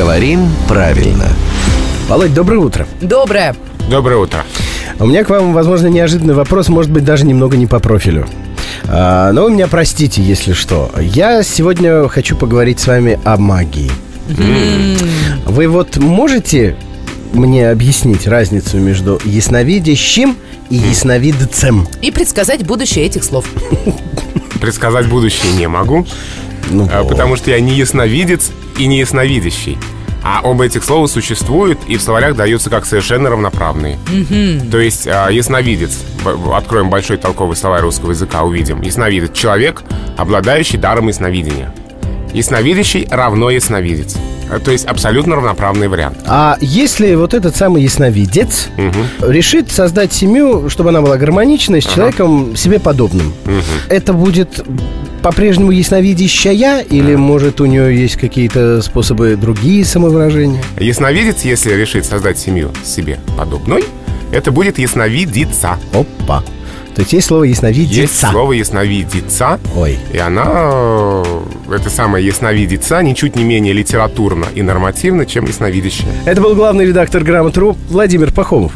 Говорим правильно. Володь, доброе утро. Доброе. Доброе утро. У меня к вам, возможно, неожиданный вопрос, может быть, даже немного не по профилю. А, но вы меня простите, если что. Я сегодня хочу поговорить с вами о магии. Вы вот можете мне объяснить разницу между ясновидящим и ясновидцем? И предсказать будущее этих слов. Предсказать будущее не могу, Ну, вот. потому что я не ясновидец и не ясновидящий. А оба этих слова существуют и в словарях даются как совершенно равноправные. То есть а, ясновидец, откроем большой толковый словарь русского языка, увидим. Ясновидец – человек, обладающий даром ясновидения. Ясновидящий равно ясновидец. А, То есть абсолютно равноправный вариант. А если вот этот самый ясновидец решит создать семью, чтобы она была гармоничной, с человеком себе подобным, это будет по-прежнему ясновидящая или, может, у нее есть какие-то способы другие самовыражения? Ясновидец, если решит создать семью себе подобной, это будет ясновидица. Опа. То есть есть слово ясновидица. Есть слово ясновидица, Ой. и она, э, это самая ясновидица, ничуть не менее литературно и нормативно, чем ясновидящая. Это был главный редактор «Грамотру» Владимир Пахомов.